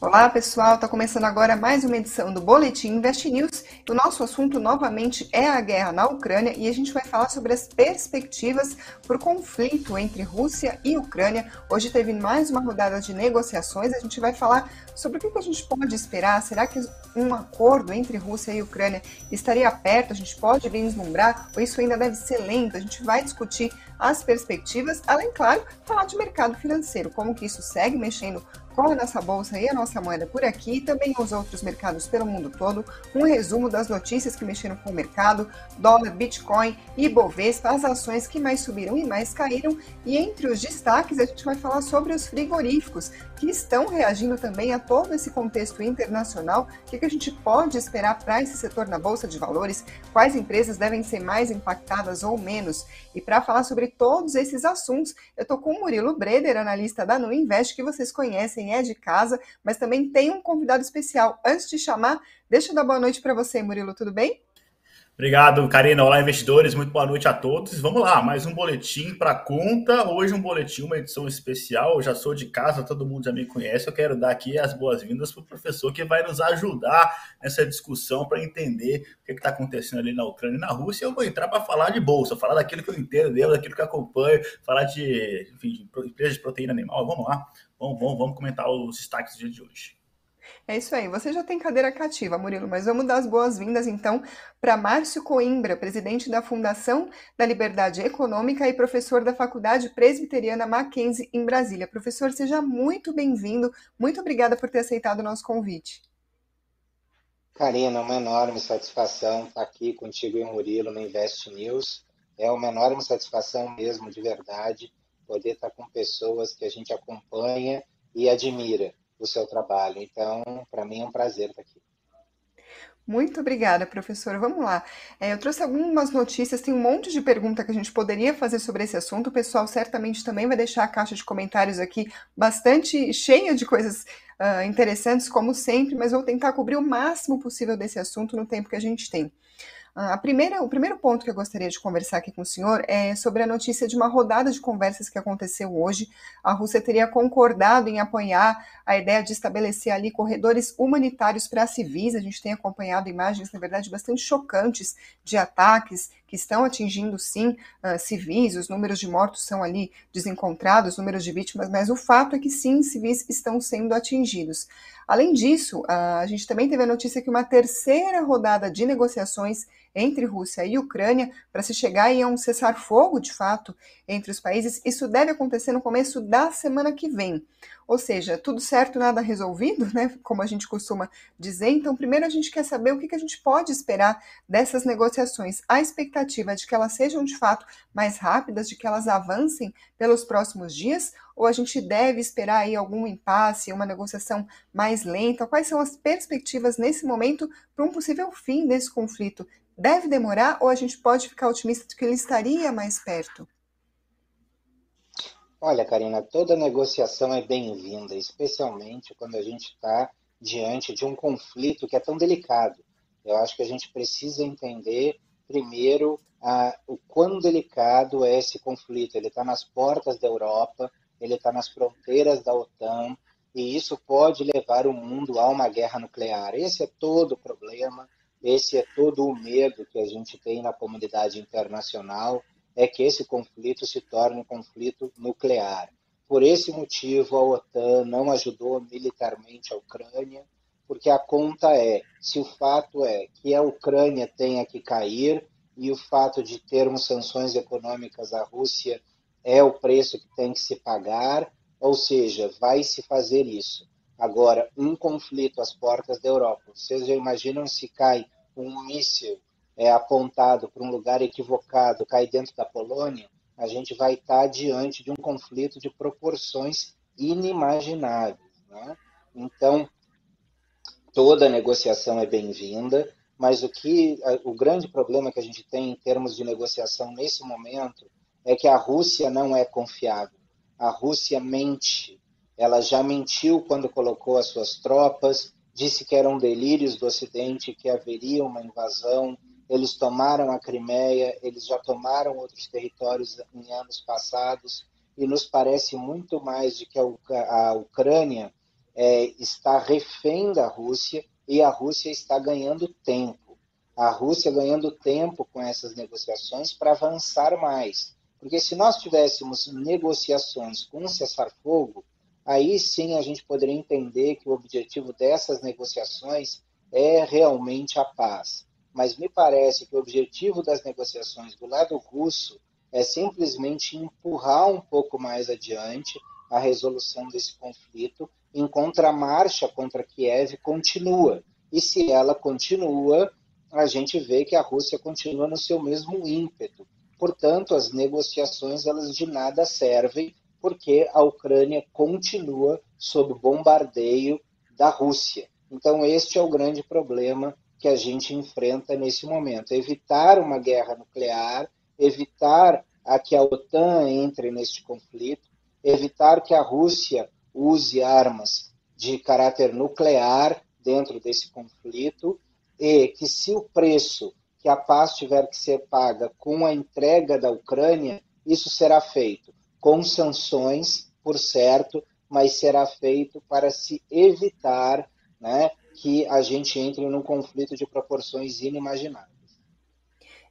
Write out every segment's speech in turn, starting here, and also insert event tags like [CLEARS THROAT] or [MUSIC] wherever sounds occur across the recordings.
Olá, pessoal. Está começando agora mais uma edição do Boletim Invest News. O nosso assunto novamente é a guerra na Ucrânia e a gente vai falar sobre as perspectivas para o conflito entre Rússia e Ucrânia. Hoje teve mais uma rodada de negociações. A gente vai falar sobre o que a gente pode esperar. Será que um acordo entre Rússia e Ucrânia estaria perto? A gente pode vislumbrar ou isso ainda deve ser lento? A gente vai discutir as perspectivas, além, claro, falar de mercado financeiro, como que isso segue mexendo com a nossa bolsa e a nossa moeda por aqui, e também os outros mercados pelo mundo todo, um resumo das notícias que mexeram com o mercado, dólar, Bitcoin e Bovespa, as ações que mais subiram e mais caíram, e entre os destaques a gente vai falar sobre os frigoríficos, que estão reagindo também a todo esse contexto internacional, o que a gente pode esperar para esse setor na Bolsa de Valores, quais empresas devem ser mais impactadas ou menos, e para falar sobre todos esses assuntos, eu estou com o Murilo Breder, analista da Nu Invest, que vocês conhecem é de casa, mas também tem um convidado especial. Antes de chamar, deixa eu dar boa noite para você, Murilo, tudo bem? Obrigado, Karina. Olá, investidores. Muito boa noite a todos. Vamos lá, mais um boletim para conta. Hoje um boletim, uma edição especial. Eu já sou de casa, todo mundo já me conhece. Eu quero dar aqui as boas-vindas para o professor que vai nos ajudar nessa discussão para entender o que está acontecendo ali na Ucrânia e na Rússia. Eu vou entrar para falar de bolsa, falar daquilo que eu entendo, daquilo que eu acompanho, falar de, enfim, de empresas de proteína animal. Vamos lá. Vamos, vamos, vamos comentar os destaques do dia de hoje. É isso aí. Você já tem cadeira cativa, Murilo, mas vamos dar as boas-vindas então para Márcio Coimbra, presidente da Fundação da Liberdade Econômica e professor da Faculdade Presbiteriana Mackenzie em Brasília. Professor, seja muito bem-vindo. Muito obrigada por ter aceitado o nosso convite. Karina, uma enorme satisfação estar aqui contigo e Murilo no Invest News. É uma enorme satisfação mesmo, de verdade poder estar com pessoas que a gente acompanha e admira o seu trabalho. Então, para mim é um prazer estar aqui. Muito obrigada, professor. Vamos lá. É, eu trouxe algumas notícias, tem um monte de pergunta que a gente poderia fazer sobre esse assunto. O pessoal certamente também vai deixar a caixa de comentários aqui bastante cheia de coisas uh, interessantes, como sempre, mas vou tentar cobrir o máximo possível desse assunto no tempo que a gente tem. A primeira, o primeiro ponto que eu gostaria de conversar aqui com o senhor é sobre a notícia de uma rodada de conversas que aconteceu hoje. A Rússia teria concordado em apoiar a ideia de estabelecer ali corredores humanitários para civis. A gente tem acompanhado imagens, na verdade, bastante chocantes de ataques que estão atingindo, sim, uh, civis. Os números de mortos são ali desencontrados, os números de vítimas, mas o fato é que, sim, civis estão sendo atingidos. Além disso, a gente também teve a notícia que uma terceira rodada de negociações entre Rússia e Ucrânia para se chegar a um cessar-fogo de fato entre os países, isso deve acontecer no começo da semana que vem. Ou seja, tudo certo, nada resolvido, né? Como a gente costuma dizer. Então, primeiro a gente quer saber o que a gente pode esperar dessas negociações. A expectativa é de que elas sejam de fato mais rápidas, de que elas avancem pelos próximos dias, ou a gente deve esperar aí algum impasse, uma negociação mais lenta? Quais são as perspectivas nesse momento para um possível fim desse conflito? Deve demorar ou a gente pode ficar otimista de que ele estaria mais perto? Olha, Karina, toda negociação é bem-vinda, especialmente quando a gente está diante de um conflito que é tão delicado. Eu acho que a gente precisa entender, primeiro, a, o quão delicado é esse conflito. Ele está nas portas da Europa, ele está nas fronteiras da OTAN, e isso pode levar o mundo a uma guerra nuclear. Esse é todo o problema, esse é todo o medo que a gente tem na comunidade internacional é que esse conflito se torne um conflito nuclear. Por esse motivo, a OTAN não ajudou militarmente a Ucrânia, porque a conta é: se o fato é que a Ucrânia tenha que cair e o fato de termos sanções econômicas à Rússia é o preço que tem que se pagar, ou seja, vai se fazer isso. Agora, um conflito às portas da Europa. Vocês já imaginam se cai um míssil é apontado para um lugar equivocado, cai dentro da Polônia, a gente vai estar diante de um conflito de proporções inimagináveis. Né? Então, toda negociação é bem-vinda, mas o que o grande problema que a gente tem em termos de negociação nesse momento é que a Rússia não é confiável. A Rússia mente. Ela já mentiu quando colocou as suas tropas, disse que eram delírios do Ocidente, que haveria uma invasão, eles tomaram a Crimeia, eles já tomaram outros territórios em anos passados, e nos parece muito mais de que a Ucrânia é, está refém da Rússia e a Rússia está ganhando tempo. A Rússia ganhando tempo com essas negociações para avançar mais. Porque se nós tivéssemos negociações com um cessar-fogo, aí sim a gente poderia entender que o objetivo dessas negociações é realmente a paz. Mas me parece que o objetivo das negociações do lado russo é simplesmente empurrar um pouco mais adiante a resolução desse conflito, enquanto a marcha contra Kiev continua. E se ela continua, a gente vê que a Rússia continua no seu mesmo ímpeto. Portanto, as negociações elas de nada servem, porque a Ucrânia continua sob bombardeio da Rússia. Então, este é o grande problema que a gente enfrenta nesse momento: evitar uma guerra nuclear, evitar a que a OTAN entre neste conflito, evitar que a Rússia use armas de caráter nuclear dentro desse conflito e que se o preço que a paz tiver que ser paga com a entrega da Ucrânia, isso será feito com sanções, por certo, mas será feito para se evitar né, que a gente entre num conflito de proporções inimagináveis.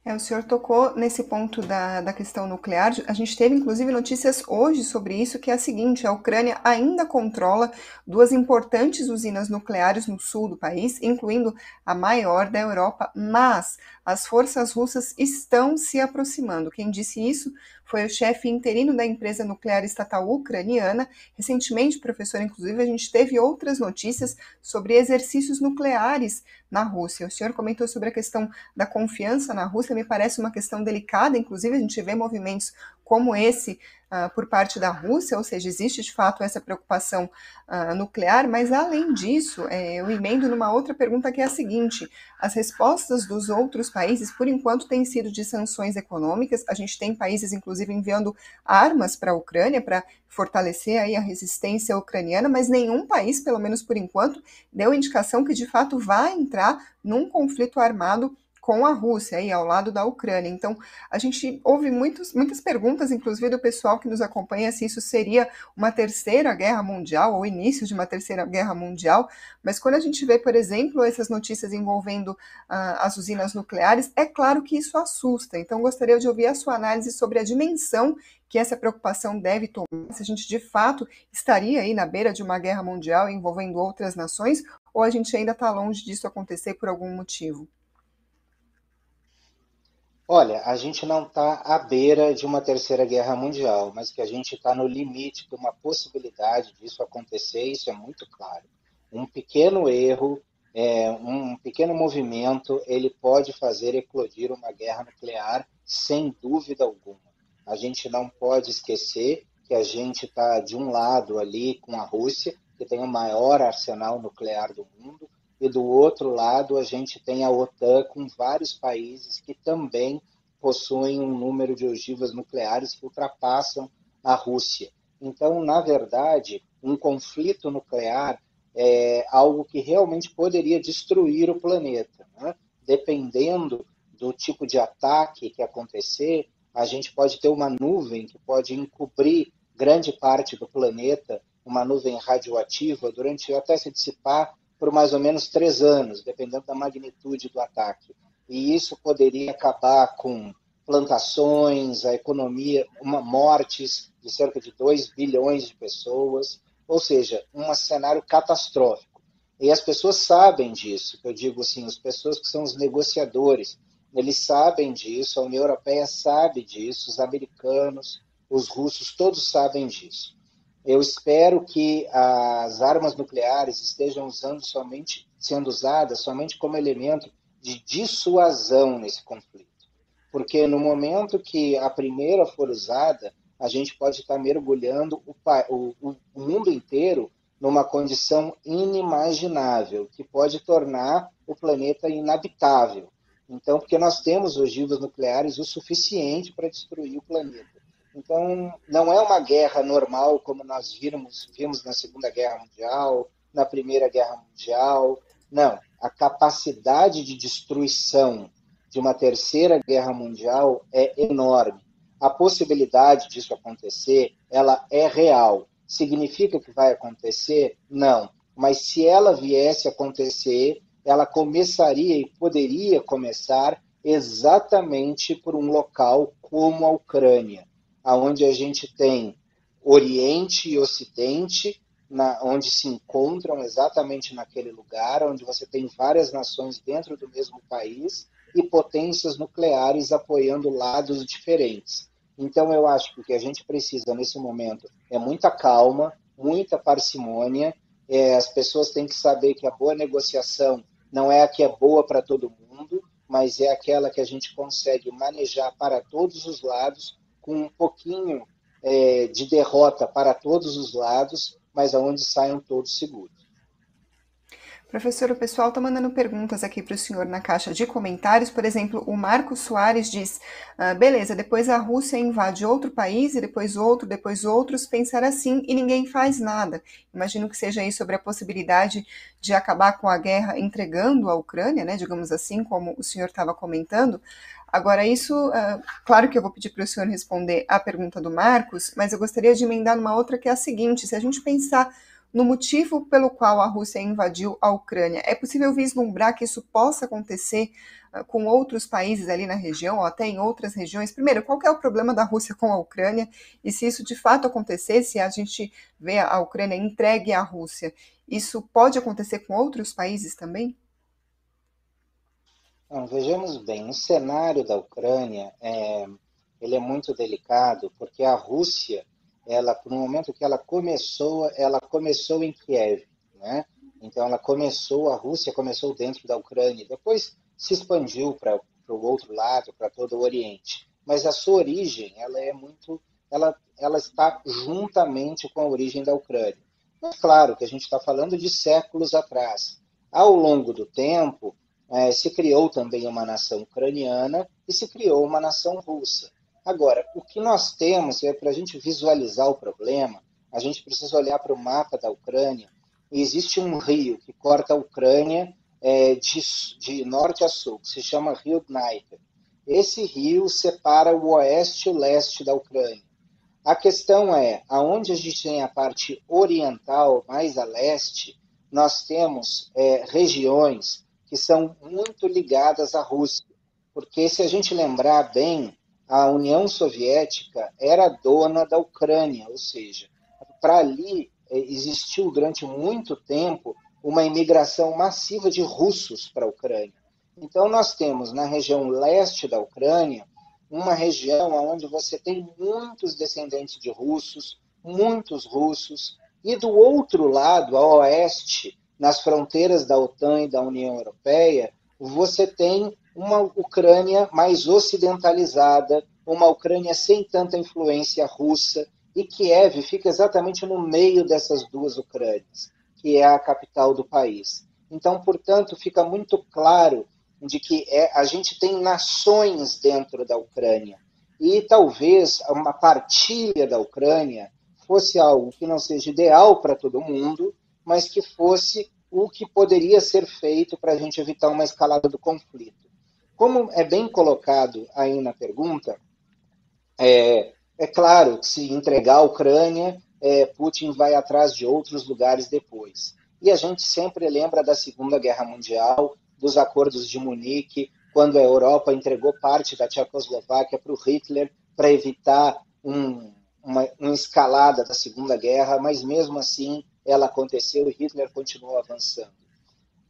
É, o senhor tocou nesse ponto da, da questão nuclear. A gente teve, inclusive, notícias hoje sobre isso, que é a seguinte: a Ucrânia ainda controla duas importantes usinas nucleares no sul do país, incluindo a maior da Europa, mas as forças russas estão se aproximando. Quem disse isso foi o chefe interino da empresa nuclear estatal ucraniana. Recentemente, professor, inclusive, a gente teve outras notícias sobre exercícios nucleares na Rússia. O senhor comentou sobre a questão da confiança na Rússia, me parece uma questão delicada, inclusive a gente vê movimentos como esse uh, por parte da Rússia, ou seja, existe de fato essa preocupação uh, nuclear, mas além disso, é, eu emendo numa outra pergunta que é a seguinte: as respostas dos outros países, por enquanto, têm sido de sanções econômicas. A gente tem países, inclusive, enviando armas para a Ucrânia para fortalecer aí a resistência ucraniana, mas nenhum país, pelo menos por enquanto, deu indicação que de fato vai entrar num conflito armado com a Rússia, aí ao lado da Ucrânia. Então, a gente ouve muitos, muitas perguntas, inclusive do pessoal que nos acompanha, se isso seria uma terceira guerra mundial ou início de uma terceira guerra mundial. Mas quando a gente vê, por exemplo, essas notícias envolvendo uh, as usinas nucleares, é claro que isso assusta. Então, gostaria de ouvir a sua análise sobre a dimensão que essa preocupação deve tomar, se a gente de fato estaria aí na beira de uma guerra mundial envolvendo outras nações, ou a gente ainda está longe disso acontecer por algum motivo. Olha, a gente não está à beira de uma terceira guerra mundial, mas que a gente está no limite de uma possibilidade disso acontecer, isso é muito claro. Um pequeno erro, é, um pequeno movimento, ele pode fazer eclodir uma guerra nuclear sem dúvida alguma. A gente não pode esquecer que a gente está de um lado ali com a Rússia, que tem o maior arsenal nuclear do mundo, e do outro lado a gente tem a OTAN com vários países que também possuem um número de ogivas nucleares que ultrapassam a Rússia. Então, na verdade, um conflito nuclear é algo que realmente poderia destruir o planeta. Né? Dependendo do tipo de ataque que acontecer, a gente pode ter uma nuvem que pode encobrir grande parte do planeta, uma nuvem radioativa, durante até se dissipar por mais ou menos três anos, dependendo da magnitude do ataque. E isso poderia acabar com plantações, a economia, uma mortes de cerca de 2 bilhões de pessoas, ou seja, um cenário catastrófico. E as pessoas sabem disso, eu digo assim, as pessoas que são os negociadores, eles sabem disso, a União Europeia sabe disso, os americanos, os russos, todos sabem disso. Eu espero que as armas nucleares estejam usando somente, sendo usadas somente como elemento de dissuasão nesse conflito. Porque no momento que a primeira for usada, a gente pode estar mergulhando o, o, o mundo inteiro numa condição inimaginável, que pode tornar o planeta inabitável. Então, porque nós temos ogivas nucleares o suficiente para destruir o planeta. Então, não é uma guerra normal como nós vimos, vimos na Segunda Guerra Mundial, na Primeira Guerra Mundial. Não, a capacidade de destruição de uma terceira guerra mundial é enorme. A possibilidade disso acontecer, ela é real. Significa que vai acontecer? Não, mas se ela viesse a acontecer, ela começaria e poderia começar exatamente por um local como a Ucrânia, aonde a gente tem Oriente e Ocidente, na, onde se encontram exatamente naquele lugar, onde você tem várias nações dentro do mesmo país e potências nucleares apoiando lados diferentes. Então, eu acho que o que a gente precisa nesse momento é muita calma, muita parcimônia. É, as pessoas têm que saber que a boa negociação não é a que é boa para todo mundo, mas é aquela que a gente consegue manejar para todos os lados, com um pouquinho é, de derrota para todos os lados, mas aonde saiam todos seguros. Professor, o pessoal está mandando perguntas aqui para o senhor na caixa de comentários. Por exemplo, o Marcos Soares diz: ah, beleza, depois a Rússia invade outro país e depois outro, depois outros, pensar assim e ninguém faz nada. Imagino que seja aí sobre a possibilidade de acabar com a guerra entregando a Ucrânia, né? Digamos assim, como o senhor estava comentando. Agora, isso, uh, claro que eu vou pedir para o senhor responder a pergunta do Marcos, mas eu gostaria de emendar numa outra que é a seguinte: se a gente pensar no motivo pelo qual a Rússia invadiu a Ucrânia. É possível vislumbrar que isso possa acontecer uh, com outros países ali na região, ou até em outras regiões? Primeiro, qual é o problema da Rússia com a Ucrânia? E se isso de fato acontecer, se a gente vê a Ucrânia entregue à Rússia, isso pode acontecer com outros países também? Vejamos bem, o cenário da Ucrânia é, ele é muito delicado, porque a Rússia ela no momento que ela começou, ela começou em Kiev, né? Então ela começou, a Rússia começou dentro da Ucrânia, depois se expandiu para o outro lado, para todo o Oriente. Mas a sua origem, ela é muito, ela, ela está juntamente com a origem da Ucrânia. Mas claro que a gente está falando de séculos atrás. Ao longo do tempo, é, se criou também uma nação ucraniana e se criou uma nação russa. Agora, o que nós temos é para a gente visualizar o problema, a gente precisa olhar para o mapa da Ucrânia. E existe um rio que corta a Ucrânia é, de, de, norte a sul, que se chama Rio Dnieper. Esse rio separa o oeste e o leste da Ucrânia. A questão é, aonde a gente tem a parte oriental, mais a leste, nós temos é, regiões que são muito ligadas à Rússia. Porque se a gente lembrar bem, a União Soviética era dona da Ucrânia, ou seja, para ali eh, existiu durante muito tempo uma imigração massiva de russos para a Ucrânia. Então nós temos na região leste da Ucrânia uma região onde você tem muitos descendentes de russos, muitos russos, e do outro lado, a oeste, nas fronteiras da OTAN e da União Europeia, você tem uma Ucrânia mais ocidentalizada, uma Ucrânia sem tanta influência russa, e Kiev fica exatamente no meio dessas duas Ucrânias, que é a capital do país. Então, portanto, fica muito claro de que é, a gente tem nações dentro da Ucrânia. E talvez uma partilha da Ucrânia fosse algo que não seja ideal para todo mundo, mas que fosse o que poderia ser feito para a gente evitar uma escalada do conflito. Como é bem colocado aí na pergunta, é, é claro que se entregar a Ucrânia, é, Putin vai atrás de outros lugares depois. E a gente sempre lembra da Segunda Guerra Mundial, dos acordos de Munique, quando a Europa entregou parte da Tchecoslováquia para o Hitler para evitar um, uma, uma, escalada da Segunda Guerra, mas mesmo assim ela aconteceu e Hitler continuou avançando.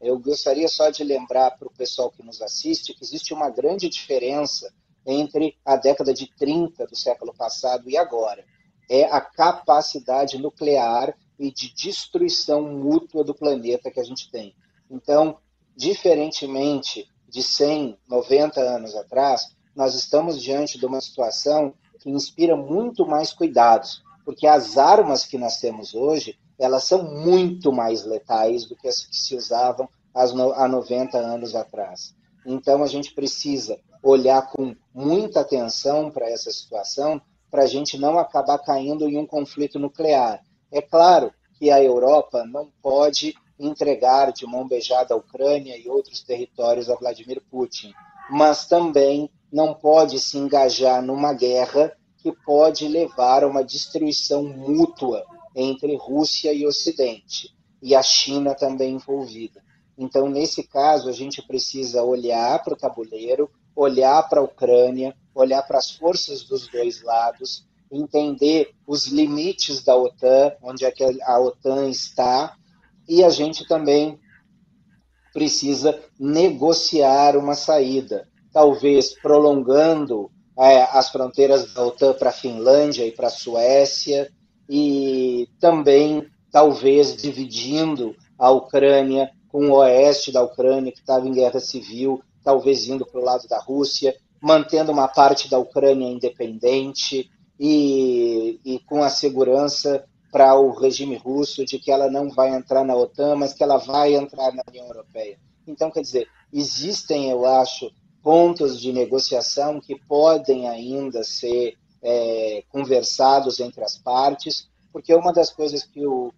Eu gostaria só de lembrar para o pessoal que nos assiste que existe uma grande diferença entre a década de 30 do século passado e agora. É a capacidade nuclear e de destruição mútua do planeta que a gente tem. Então, diferentemente de 100, 90 anos atrás, nós estamos diante de uma situação que inspira muito mais cuidados, porque as armas que nós temos hoje, elas são muito mais letais do que as que se usavam há 90 anos atrás. Então, a gente precisa olhar com muita atenção para essa situação, para a gente não acabar caindo em um conflito nuclear. É claro que a Europa não pode entregar de mão beijada a Ucrânia e outros territórios a Vladimir Putin, mas também não pode se engajar numa guerra que pode levar a uma destruição mútua entre Rússia e Ocidente. e a China também envolvida. Então, nesse caso, a gente precisa olhar para o tabuleiro, olhar para a Ucrânia, olhar para as forças dos dois lados, entender os limites da OTAN, onde é que a OTAN está, e a gente também precisa negociar uma saída, talvez prolongando é, as fronteiras da OTAN para a Finlândia e para a Suécia, e também talvez dividindo a Ucrânia com o oeste da Ucrânia, que estava em guerra civil, talvez indo para o lado da Rússia, mantendo uma parte da Ucrânia independente e, e com a segurança para o regime russo de que ela não vai entrar na OTAN, mas que ela vai entrar na União Europeia. Então, quer dizer, existem, eu acho, pontos de negociação que podem ainda ser é, conversados entre as partes, porque uma das coisas que o,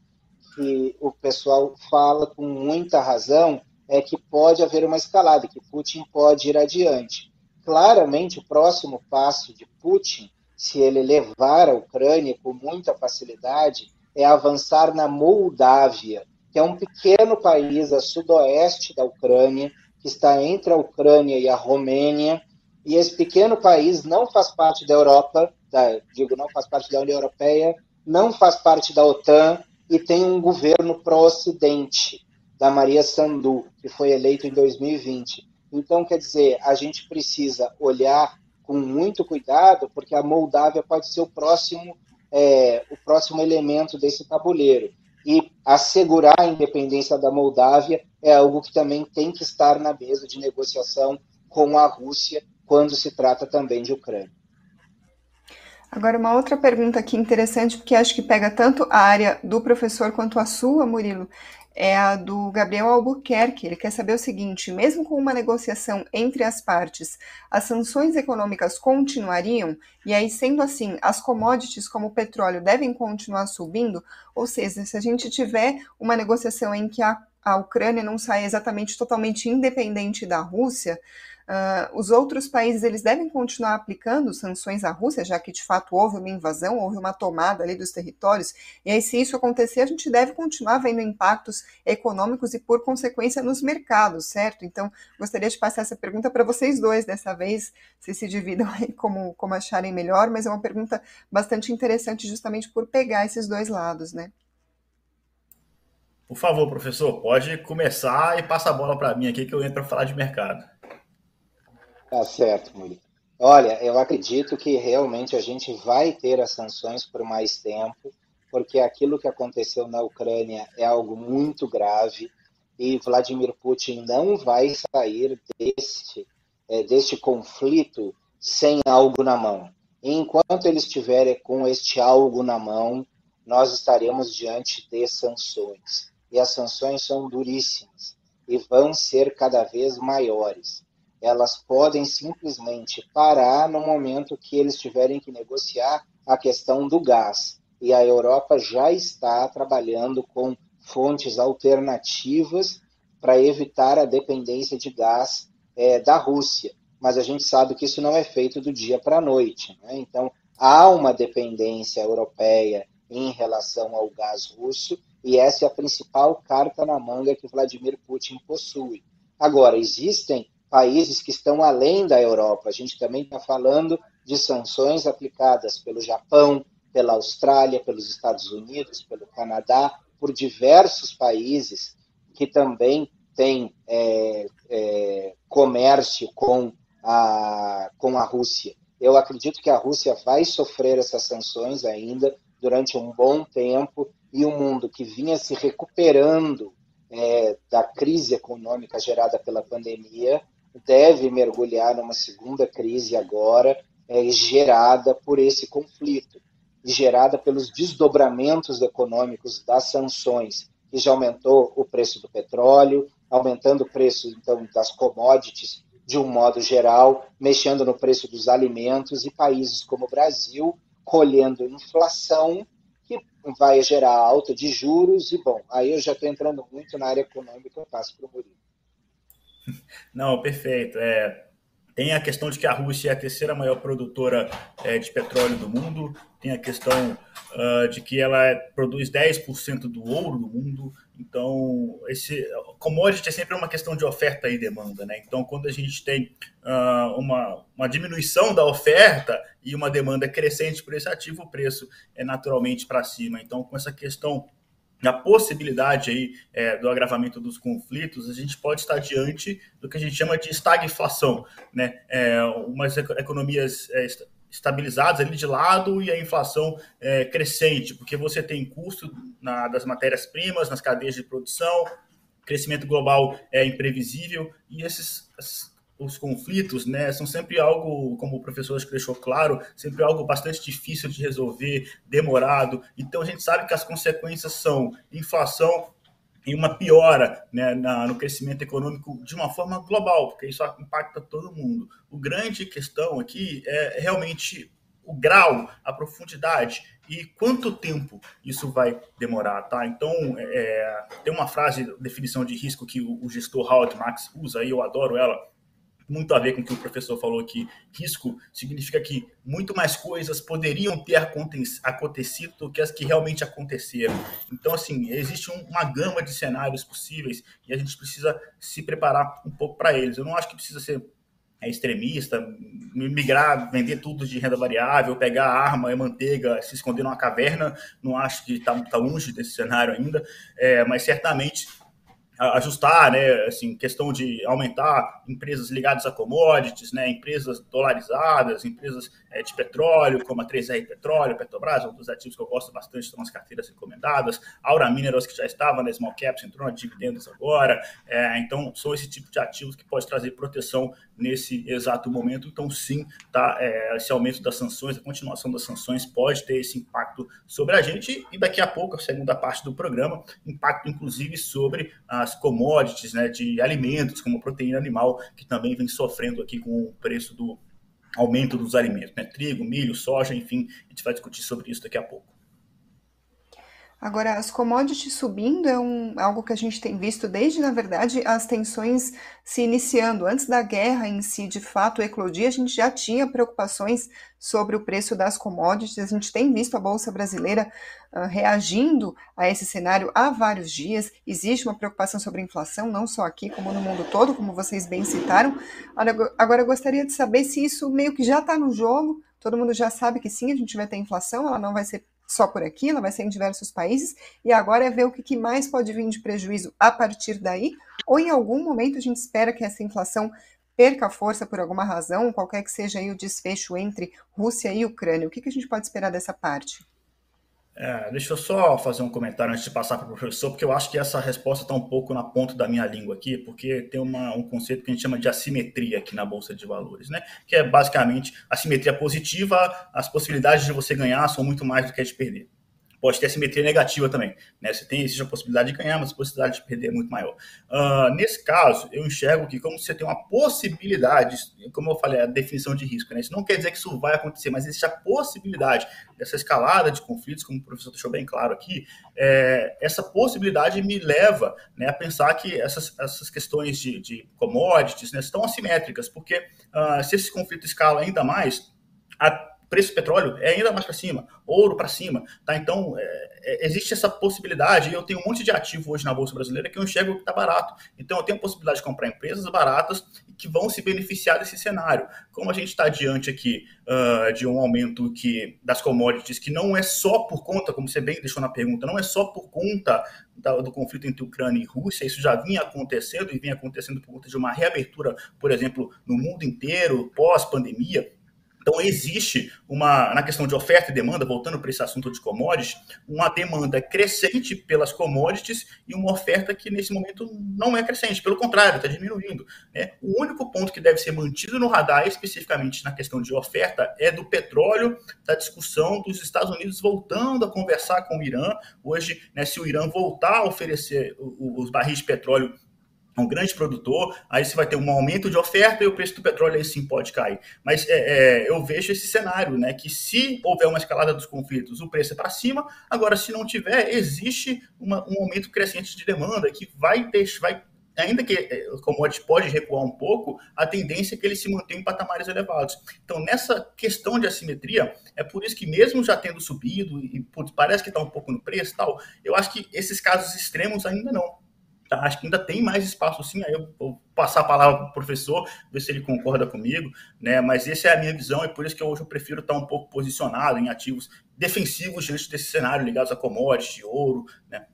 que o pessoal fala com muita razão é que pode haver uma escalada, que Putin pode ir adiante. Claramente, o próximo passo de Putin, se ele levar a Ucrânia com muita facilidade, é avançar na Moldávia, que é um pequeno país a sudoeste da Ucrânia, que está entre a Ucrânia e a Romênia, e esse pequeno país não faz parte da Europa, da, digo, não faz parte da União Europeia, não faz parte da OTAN e tem um governo pró-Ocidente, da Maria Sandu, que foi eleito em 2020. Então, quer dizer, a gente precisa olhar com muito cuidado, porque a Moldávia pode ser o próximo, é, o próximo elemento desse tabuleiro. E assegurar a independência da Moldávia é algo que também tem que estar na mesa de negociação com a Rússia quando se trata também de Ucrânia. Agora, uma outra pergunta aqui interessante, porque acho que pega tanto a área do professor quanto a sua, Murilo, é a do Gabriel Albuquerque. Ele quer saber o seguinte: mesmo com uma negociação entre as partes, as sanções econômicas continuariam? E aí, sendo assim, as commodities como o petróleo devem continuar subindo? Ou seja, se a gente tiver uma negociação em que a, a Ucrânia não sai exatamente totalmente independente da Rússia, Uh, os outros países eles devem continuar aplicando sanções à Rússia, já que de fato houve uma invasão, houve uma tomada ali dos territórios. E aí, se isso acontecer, a gente deve continuar vendo impactos econômicos e, por consequência, nos mercados, certo? Então, gostaria de passar essa pergunta para vocês dois dessa vez, se se dividam aí [LAUGHS] como, como acharem melhor, mas é uma pergunta bastante interessante justamente por pegar esses dois lados, né? Por favor, professor, pode começar e passa a bola para mim aqui que eu entro para falar de mercado. Tá certo, Muri. Olha, eu acredito que realmente a gente vai ter as sanções por mais tempo, porque aquilo que aconteceu na Ucrânia é algo muito grave e Vladimir Putin não vai sair deste, é, deste conflito sem algo na mão. E enquanto ele estiver com este algo na mão, nós estaremos diante de sanções. E as sanções são duríssimas e vão ser cada vez maiores elas podem simplesmente parar no momento que eles tiverem que negociar a questão do gás. E a Europa já está trabalhando com fontes alternativas para evitar a dependência de gás é, da Rússia. Mas a gente sabe que isso não é feito do dia para a noite. Né? Então, há uma dependência europeia em relação ao gás russo, e essa é a principal carta na manga que Vladimir Putin possui. Agora, existem países que estão além da Europa. A gente também está falando de sanções aplicadas pelo Japão, pela Austrália, pelos Estados Unidos, pelo Canadá, por diversos países que também têm é, é, comércio com a, com a Rússia. Eu acredito que a Rússia vai sofrer essas sanções ainda durante um bom tempo e o mundo que vinha se recuperando é, da crise econômica gerada pela pandemia deve mergulhar numa segunda crise agora, é, gerada por esse conflito, gerada pelos desdobramentos econômicos das sanções, que já aumentou o preço do petróleo, aumentando o preço então das commodities de um modo geral, mexendo no preço dos alimentos e países como o Brasil colhendo inflação que vai gerar alta de juros e bom, aí eu já estou entrando muito na área econômica, eu passo para o Murilo. [LAUGHS] Não, perfeito. É, tem a questão de que a Rússia é a terceira maior produtora é, de petróleo do mundo, tem a questão uh, de que ela produz 10% do ouro do mundo. Então, esse commodity é sempre uma questão de oferta e demanda. Né? Então, quando a gente tem uh, uma, uma diminuição da oferta e uma demanda crescente por esse ativo, o preço é naturalmente para cima. Então, com essa questão a possibilidade aí é, do agravamento dos conflitos, a gente pode estar diante do que a gente chama de estagflação, né? É, umas economias é, estabilizadas ali de lado e a inflação é, crescente, porque você tem custo na, das matérias-primas, nas cadeias de produção, crescimento global é imprevisível e esses os conflitos, né, são sempre algo, como o professor acho que deixou claro, sempre algo bastante difícil de resolver, demorado. Então a gente sabe que as consequências são inflação e uma piora né, na, no crescimento econômico de uma forma global, porque isso impacta todo mundo. O grande questão aqui é realmente o grau, a profundidade e quanto tempo isso vai demorar, tá? Então, é, tem uma frase, definição de risco que o, o gestor Howard Max usa, e eu adoro ela, muito a ver com o que o professor falou aqui. Risco significa que muito mais coisas poderiam ter acontecido do que as que realmente aconteceram. Então, assim, existe uma gama de cenários possíveis e a gente precisa se preparar um pouco para eles. Eu não acho que precisa ser é extremista, migrar, vender tudo de renda variável, pegar arma e manteiga, se esconder numa caverna, não acho que está tá longe desse cenário ainda, é, mas certamente ajustar, né, assim, questão de aumentar empresas ligadas a commodities, né, empresas dolarizadas, empresas é, de petróleo, como a 3R Petróleo, Petrobras, um dos ativos que eu gosto bastante são as carteiras recomendadas, Aura Minerals, que já estava na Small Caps, entrou na dividendos agora, é, então são esse tipo de ativos que pode trazer proteção nesse exato momento, então sim, tá, é, esse aumento das sanções, a continuação das sanções pode ter esse impacto sobre a gente, e daqui a pouco, a segunda parte do programa, impacto inclusive sobre as commodities, né, de alimentos, como proteína animal, que também vem sofrendo aqui com o preço do aumento dos alimentos, né? Trigo, milho, soja, enfim, a gente vai discutir sobre isso daqui a pouco. Agora, as commodities subindo é um, algo que a gente tem visto desde, na verdade, as tensões se iniciando. Antes da guerra em si, de fato, eclodir, a gente já tinha preocupações sobre o preço das commodities. A gente tem visto a Bolsa Brasileira uh, reagindo a esse cenário há vários dias. Existe uma preocupação sobre a inflação, não só aqui, como no mundo todo, como vocês bem citaram. Agora, eu gostaria de saber se isso meio que já está no jogo. Todo mundo já sabe que sim, a gente vai ter inflação, ela não vai ser só por aqui, ela vai ser em diversos países, e agora é ver o que mais pode vir de prejuízo a partir daí, ou em algum momento a gente espera que essa inflação perca força por alguma razão, qualquer que seja aí o desfecho entre Rússia e Ucrânia. O que, que a gente pode esperar dessa parte? É, deixa eu só fazer um comentário antes de passar para o professor, porque eu acho que essa resposta está um pouco na ponta da minha língua aqui, porque tem uma, um conceito que a gente chama de assimetria aqui na Bolsa de Valores, né? Que é basicamente assimetria positiva, as possibilidades de você ganhar são muito mais do que a de perder pode ter simetria negativa também. Né? Você tem existe a possibilidade de ganhar, mas a possibilidade de perder é muito maior. Uh, nesse caso, eu enxergo que como você tem uma possibilidade, como eu falei, a definição de risco, né? isso não quer dizer que isso vai acontecer, mas existe a possibilidade dessa escalada de conflitos, como o professor deixou bem claro aqui, é, essa possibilidade me leva né, a pensar que essas, essas questões de, de commodities né, estão assimétricas, porque uh, se esse conflito escala ainda mais, a preço do petróleo é ainda mais para cima, ouro para cima, tá? Então, é, é, existe essa possibilidade, eu tenho um monte de ativo hoje na Bolsa Brasileira que eu enxergo que está barato. Então, eu tenho a possibilidade de comprar empresas baratas que vão se beneficiar desse cenário. Como a gente está diante aqui uh, de um aumento que, das commodities, que não é só por conta, como você bem deixou na pergunta, não é só por conta da, do conflito entre Ucrânia e Rússia, isso já vinha acontecendo e vinha acontecendo por conta de uma reabertura, por exemplo, no mundo inteiro, pós-pandemia, então, existe uma, na questão de oferta e demanda, voltando para esse assunto de commodities, uma demanda crescente pelas commodities e uma oferta que nesse momento não é crescente, pelo contrário, está diminuindo. Né? O único ponto que deve ser mantido no radar, especificamente na questão de oferta, é do petróleo, da discussão dos Estados Unidos voltando a conversar com o Irã. Hoje, né, se o Irã voltar a oferecer os barris de petróleo um grande produtor, aí você vai ter um aumento de oferta e o preço do petróleo aí sim pode cair. Mas é, é, eu vejo esse cenário, né? Que se houver uma escalada dos conflitos, o preço é para cima. Agora, se não tiver, existe uma, um aumento crescente de demanda que vai, deixar, vai ainda que é, o commodity pode recuar um pouco, a tendência é que ele se mantenha em patamares elevados. Então, nessa questão de assimetria, é por isso que mesmo já tendo subido, e putz, parece que está um pouco no preço tal, eu acho que esses casos extremos ainda não. Tá? Acho que ainda tem mais espaço sim, aí eu vou passar a palavra para o professor, ver se ele concorda comigo, né? mas essa é a minha visão, e por isso que hoje eu prefiro estar um pouco posicionado em ativos defensivos diante desse cenário ligados a commodity, ouro, né?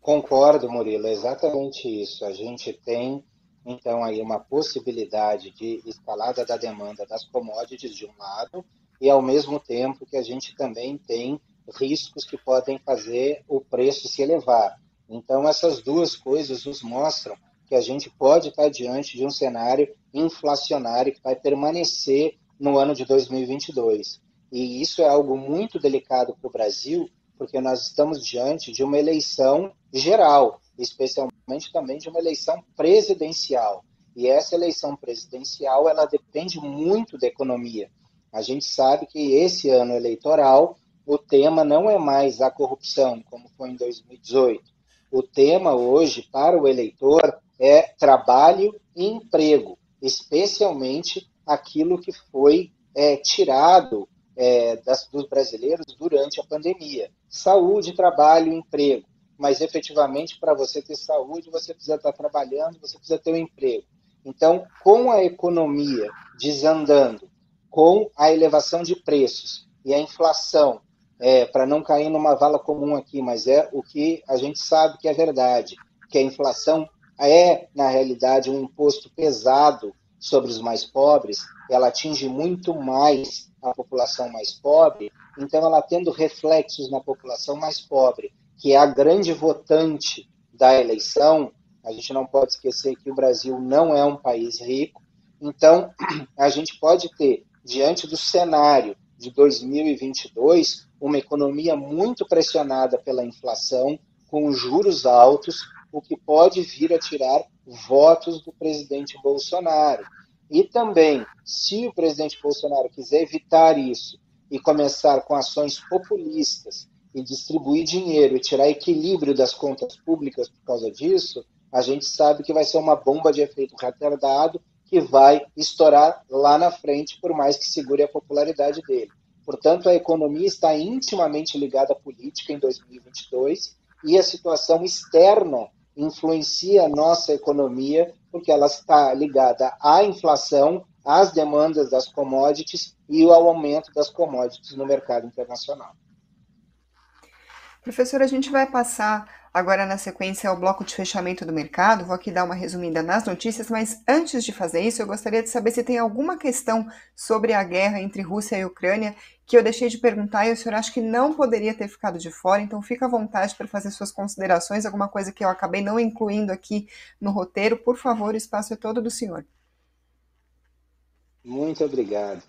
Concordo, Murilo, é exatamente isso. A gente tem, então, aí uma possibilidade de escalada da demanda das commodities de um lado, e ao mesmo tempo que a gente também tem riscos que podem fazer o preço se elevar. Então, essas duas coisas nos mostram que a gente pode estar diante de um cenário inflacionário que vai permanecer no ano de 2022. E isso é algo muito delicado para o Brasil, porque nós estamos diante de uma eleição geral, especialmente também de uma eleição presidencial. E essa eleição presidencial, ela depende muito da economia. A gente sabe que esse ano eleitoral, o tema não é mais a corrupção, como foi em 2018. O tema hoje para o eleitor é trabalho e emprego, especialmente aquilo que foi é, tirado é, das, dos brasileiros durante a pandemia. Saúde, trabalho e emprego. Mas efetivamente, para você ter saúde, você precisa estar trabalhando, você precisa ter um emprego. Então, com a economia desandando, com a elevação de preços e a inflação, é, para não cair numa vala comum aqui, mas é o que a gente sabe que é verdade, que a inflação é, na realidade, um imposto pesado sobre os mais pobres, ela atinge muito mais a população mais pobre, então ela tendo reflexos na população mais pobre, que é a grande votante da eleição, a gente não pode esquecer que o Brasil não é um país rico, então [CLEARS THROAT] a gente pode ter, diante do cenário de 2022, uma economia muito pressionada pela inflação, com juros altos, o que pode vir a tirar votos do presidente Bolsonaro. E também, se o presidente Bolsonaro quiser evitar isso e começar com ações populistas e distribuir dinheiro e tirar equilíbrio das contas públicas por causa disso, a gente sabe que vai ser uma bomba de efeito retardado que vai estourar lá na frente, por mais que segure a popularidade dele. Portanto, a economia está intimamente ligada à política em 2022 e a situação externa influencia a nossa economia, porque ela está ligada à inflação, às demandas das commodities e ao aumento das commodities no mercado internacional. Professor, a gente vai passar agora na sequência ao bloco de fechamento do mercado. Vou aqui dar uma resumida nas notícias, mas antes de fazer isso, eu gostaria de saber se tem alguma questão sobre a guerra entre Rússia e Ucrânia que eu deixei de perguntar e o senhor acha que não poderia ter ficado de fora, então fica à vontade para fazer suas considerações, alguma coisa que eu acabei não incluindo aqui no roteiro. Por favor, o espaço é todo do senhor. Muito obrigado.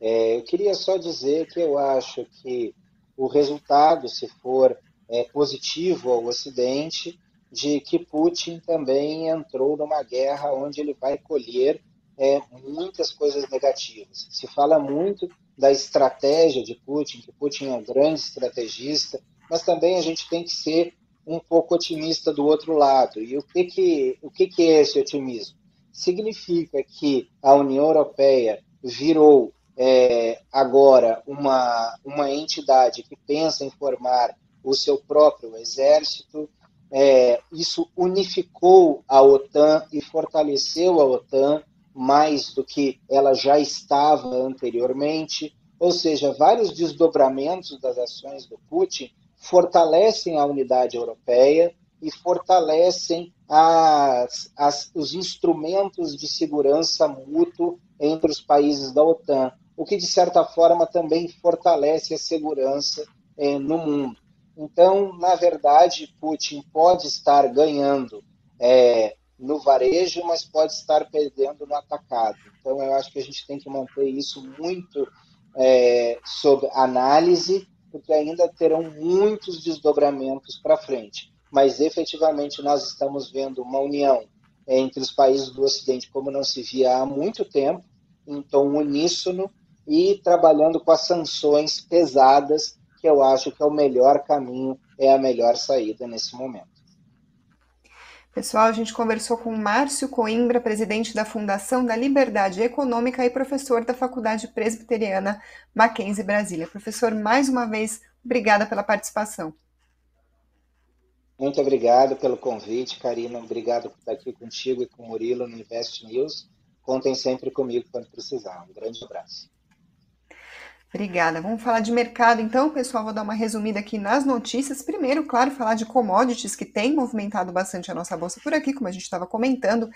É, eu queria só dizer que eu acho que o resultado, se for é, positivo ao Ocidente, de que Putin também entrou numa guerra onde ele vai colher é, muitas coisas negativas. Se fala muito da estratégia de Putin, que Putin é um grande estrategista, mas também a gente tem que ser um pouco otimista do outro lado. E o que, que, o que, que é esse otimismo? Significa que a União Europeia virou é, agora uma, uma entidade que pensa em formar o seu próprio exército. É, isso unificou a OTAN e fortaleceu a OTAN mais do que ela já estava anteriormente, ou seja, vários desdobramentos das ações do Putin fortalecem a unidade europeia e fortalecem as, as, os instrumentos de segurança mútuo entre os países da OTAN, o que de certa forma também fortalece a segurança eh, no mundo. Então, na verdade, Putin pode estar ganhando é, no varejo, mas pode estar perdendo no atacado. Então, eu acho que a gente tem que manter isso muito é, sob análise, porque ainda terão muitos desdobramentos para frente. Mas, efetivamente, nós estamos vendo uma união entre os países do Ocidente como não se via há muito tempo, em tom uníssono, e trabalhando com as sanções pesadas, que eu acho que é o melhor caminho, é a melhor saída nesse momento. Pessoal, a gente conversou com Márcio Coimbra, presidente da Fundação da Liberdade Econômica e professor da Faculdade Presbiteriana Mackenzie Brasília. Professor, mais uma vez, obrigada pela participação. Muito obrigado pelo convite, Karina. Obrigado por estar aqui contigo e com o Murilo no Invest News. Contem sempre comigo quando precisar. Um grande abraço. Obrigada. Vamos falar de mercado então, pessoal. Vou dar uma resumida aqui nas notícias. Primeiro, claro, falar de commodities que tem movimentado bastante a nossa bolsa por aqui, como a gente estava comentando.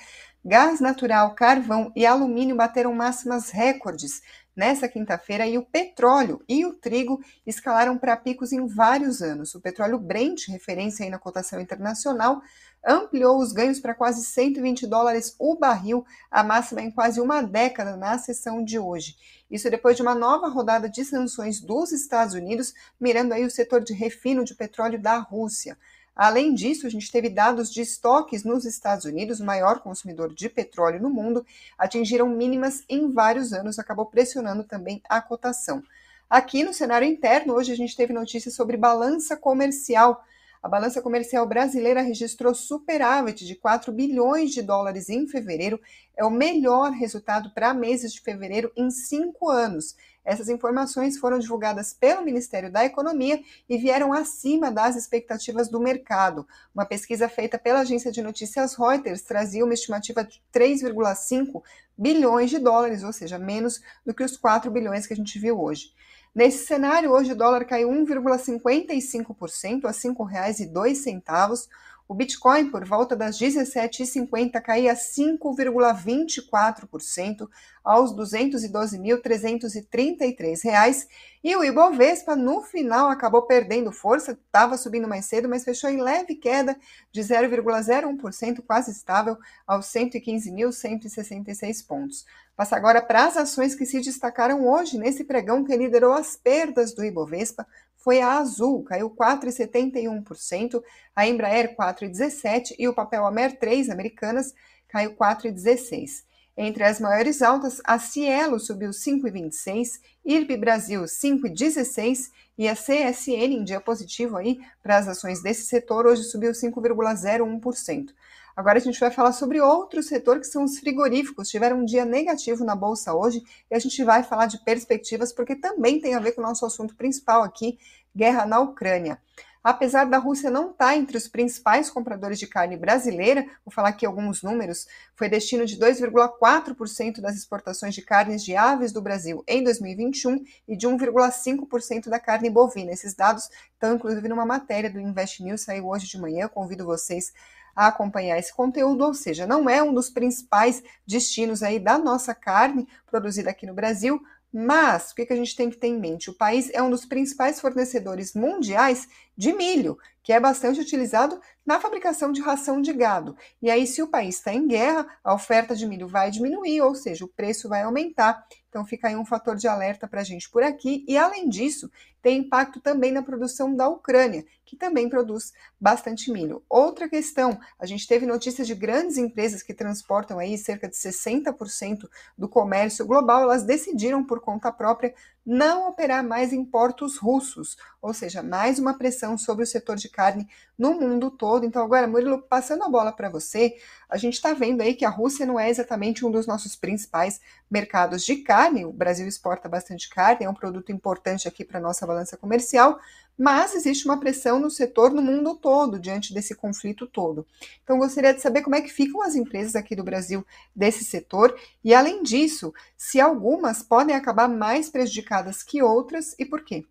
Gás natural, carvão e alumínio bateram máximas recordes nessa quinta-feira e o petróleo e o trigo escalaram para picos em vários anos. O petróleo Brent, referência aí na cotação internacional, ampliou os ganhos para quase 120 dólares o barril, a máxima em quase uma década na sessão de hoje. Isso depois de uma nova rodada de sanções dos Estados Unidos, mirando aí o setor de refino de petróleo da Rússia. Além disso, a gente teve dados de estoques nos Estados Unidos, o maior consumidor de petróleo no mundo, atingiram mínimas em vários anos, acabou pressionando também a cotação. Aqui no cenário interno, hoje a gente teve notícias sobre balança comercial. A balança comercial brasileira registrou superávit de 4 bilhões de dólares em fevereiro, é o melhor resultado para meses de fevereiro em cinco anos. Essas informações foram divulgadas pelo Ministério da Economia e vieram acima das expectativas do mercado. Uma pesquisa feita pela agência de notícias Reuters trazia uma estimativa de 3,5 bilhões de dólares, ou seja, menos do que os 4 bilhões que a gente viu hoje. Nesse cenário, hoje o dólar caiu 1,55% a R$ 5,02. O Bitcoin, por volta das 17h50, caía 5,24% aos R$ 212.333. E o Ibovespa, no final, acabou perdendo força, estava subindo mais cedo, mas fechou em leve queda de 0,01%, quase estável, aos 115.166 pontos. Passa agora para as ações que se destacaram hoje nesse pregão que liderou as perdas do Ibovespa, foi a Azul, caiu 4,71%, a Embraer 4,17% e o papel Amer 3 Americanas caiu 4,16%. Entre as maiores altas, a Cielo subiu 5,26%, IRB Brasil 5,16% e a CSN, em dia positivo aí para as ações desse setor, hoje subiu 5,01%. Agora a gente vai falar sobre outro setor que são os frigoríficos. Tiveram um dia negativo na bolsa hoje e a gente vai falar de perspectivas porque também tem a ver com o nosso assunto principal aqui, guerra na Ucrânia. Apesar da Rússia não estar tá entre os principais compradores de carne brasileira, vou falar aqui alguns números, foi destino de 2,4% das exportações de carnes de aves do Brasil em 2021 e de 1,5% da carne bovina. Esses dados estão inclusive numa matéria do Invest News, saiu hoje de manhã, convido vocês a acompanhar esse conteúdo, ou seja, não é um dos principais destinos aí da nossa carne produzida aqui no Brasil, mas o que a gente tem que ter em mente? O país é um dos principais fornecedores mundiais de milho, que é bastante utilizado na fabricação de ração de gado. E aí, se o país está em guerra, a oferta de milho vai diminuir, ou seja, o preço vai aumentar. Então, fica aí um fator de alerta para a gente por aqui. E, além disso, tem impacto também na produção da Ucrânia, que também produz bastante milho. Outra questão, a gente teve notícias de grandes empresas que transportam aí cerca de 60% do comércio global, elas decidiram por conta própria não operar mais em portos russos, ou seja, mais uma pressão sobre o setor de carne no mundo todo. Então, agora, Murilo, passando a bola para você, a gente está vendo aí que a Rússia não é exatamente um dos nossos principais mercados de carne. O Brasil exporta bastante carne, é um produto importante aqui para a nossa balança comercial, mas existe uma pressão no setor no mundo todo diante desse conflito todo. Então, gostaria de saber como é que ficam as empresas aqui do Brasil desse setor e, além disso, se algumas podem acabar mais prejudicadas que outras e por quê.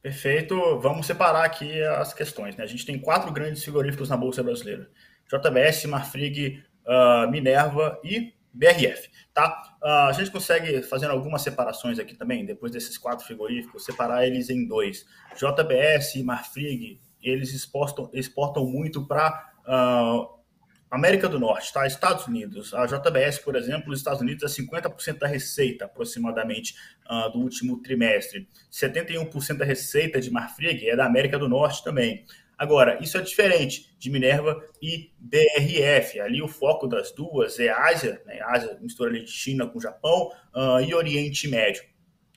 Perfeito. Vamos separar aqui as questões. Né? A gente tem quatro grandes frigoríficos na Bolsa Brasileira. JBS, Marfrig, uh, Minerva e BRF. Tá? Uh, a gente consegue, fazendo algumas separações aqui também, depois desses quatro frigoríficos, separar eles em dois. JBS e Marfrig, eles exportam, exportam muito para uh, América do Norte, tá? Estados Unidos. A JBS, por exemplo, os Estados Unidos é 50% da receita, aproximadamente, uh, do último trimestre. 71% da receita de Marfrig é da América do Norte também. Agora, isso é diferente de Minerva e BRF. Ali o foco das duas é Ásia, né? Ásia mistura ali China com Japão uh, e Oriente Médio.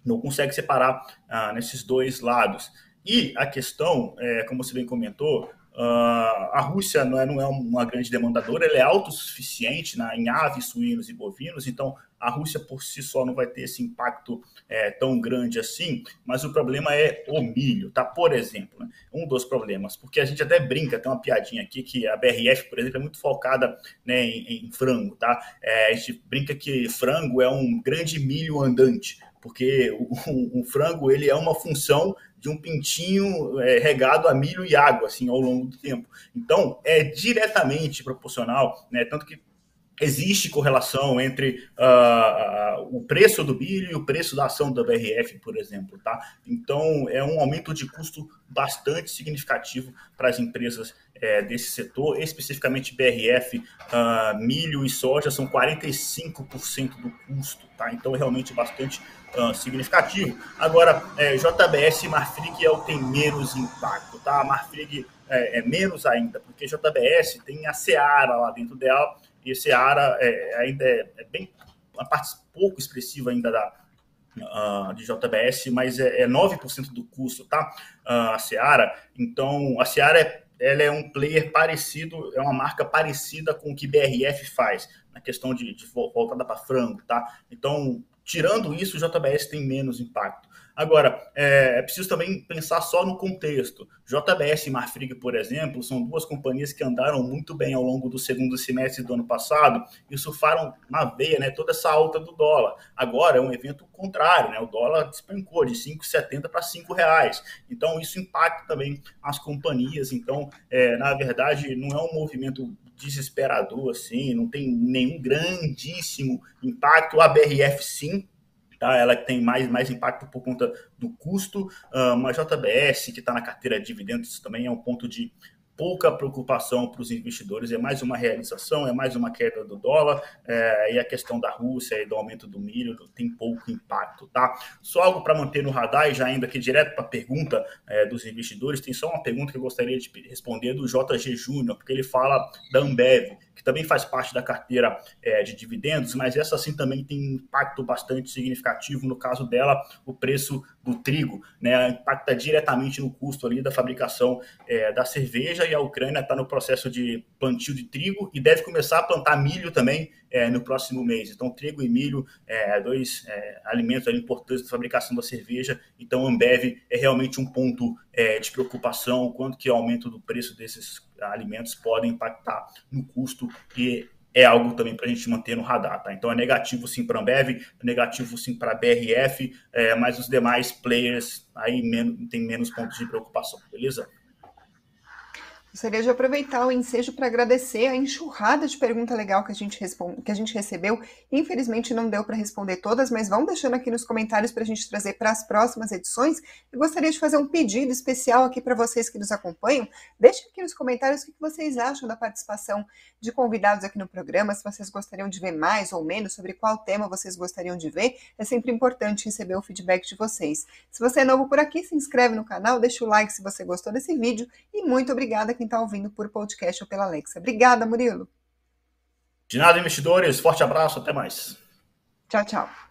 Não consegue separar uh, nesses dois lados. E a questão, é, como você bem comentou, Uh, a Rússia não é, não é uma grande demandadora, ela é autossuficiente na, em aves, suínos e bovinos, então a Rússia por si só não vai ter esse impacto é, tão grande assim, mas o problema é o milho, tá? Por exemplo, né? um dos problemas, porque a gente até brinca, tem uma piadinha aqui que a BRF, por exemplo, é muito focada né, em, em frango, tá? É, a gente brinca que frango é um grande milho andante, porque o, [LAUGHS] o, o frango ele é uma função de um pintinho é, regado a milho e água, assim, ao longo do tempo. Então, é diretamente proporcional, né? Tanto que existe correlação entre uh, uh, o preço do milho e o preço da ação da BRF, por exemplo, tá? Então, é um aumento de custo bastante significativo para as empresas é, desse setor, especificamente BRF, uh, milho e soja são 45% do custo, tá? Então, é realmente bastante uh, significativo. Agora, é, JBS e Marfrig é o que tem menos impacto, tá? A Marfrig é, é, menos ainda, porque JBS tem a Seara lá dentro dela, e a Seara é, ainda é, é, bem uma parte pouco expressiva ainda da, uh, de JBS, mas é, é 9% do custo, tá? Uh, a Seara. Então, a Seara é ela é um player parecido, é uma marca parecida com o que BRF faz, na questão de, de voltada para frango, tá? Então, Tirando isso, o JBS tem menos impacto. Agora, é, é, preciso também pensar só no contexto. JBS e Marfrig, por exemplo, são duas companhias que andaram muito bem ao longo do segundo semestre do ano passado e surfaram na veia né, toda essa alta do dólar. Agora é um evento contrário, né? o dólar despencou de 5,70 para 5 reais. Então, isso impacta também as companhias. Então, é, na verdade, não é um movimento desesperador, assim, não tem nenhum grandíssimo impacto. A BRF, sim, tá? ela tem mais, mais impacto por conta do custo. Uh, a JBS, que está na carteira de dividendos, também é um ponto de pouca preocupação para os investidores, é mais uma realização, é mais uma queda do dólar, é, e a questão da Rússia e do aumento do milho tem pouco impacto, tá? Só algo para manter no radar, e já indo aqui direto para a pergunta é, dos investidores, tem só uma pergunta que eu gostaria de responder do JG Júnior, porque ele fala da Ambev, que também faz parte da carteira é, de dividendos, mas essa sim também tem impacto bastante significativo, no caso dela, o preço do trigo, né, impacta diretamente no custo ali da fabricação é, da cerveja e a Ucrânia está no processo de plantio de trigo e deve começar a plantar milho também é, no próximo mês. Então, trigo e milho, é, dois é, alimentos importantes da fabricação da cerveja. Então, Ambev é realmente um ponto é, de preocupação, quanto que o aumento do preço desses alimentos pode impactar no custo e é algo também para a gente manter no radar, tá? Então é negativo sim para a Ambev, negativo sim para a BRF, é, mas os demais players aí men tem menos pontos de preocupação, beleza? Gostaria de aproveitar o ensejo para agradecer a enxurrada de pergunta legal que a gente, responde, que a gente recebeu. Infelizmente não deu para responder todas, mas vão deixando aqui nos comentários para a gente trazer para as próximas edições. Eu gostaria de fazer um pedido especial aqui para vocês que nos acompanham. Deixem aqui nos comentários o que vocês acham da participação de convidados aqui no programa, se vocês gostariam de ver mais ou menos, sobre qual tema vocês gostariam de ver. É sempre importante receber o feedback de vocês. Se você é novo por aqui, se inscreve no canal, deixa o like se você gostou desse vídeo e muito obrigada quem está ouvindo por podcast ou pela Alexa. Obrigada, Murilo. De nada, investidores. Forte abraço. Até mais. Tchau, tchau.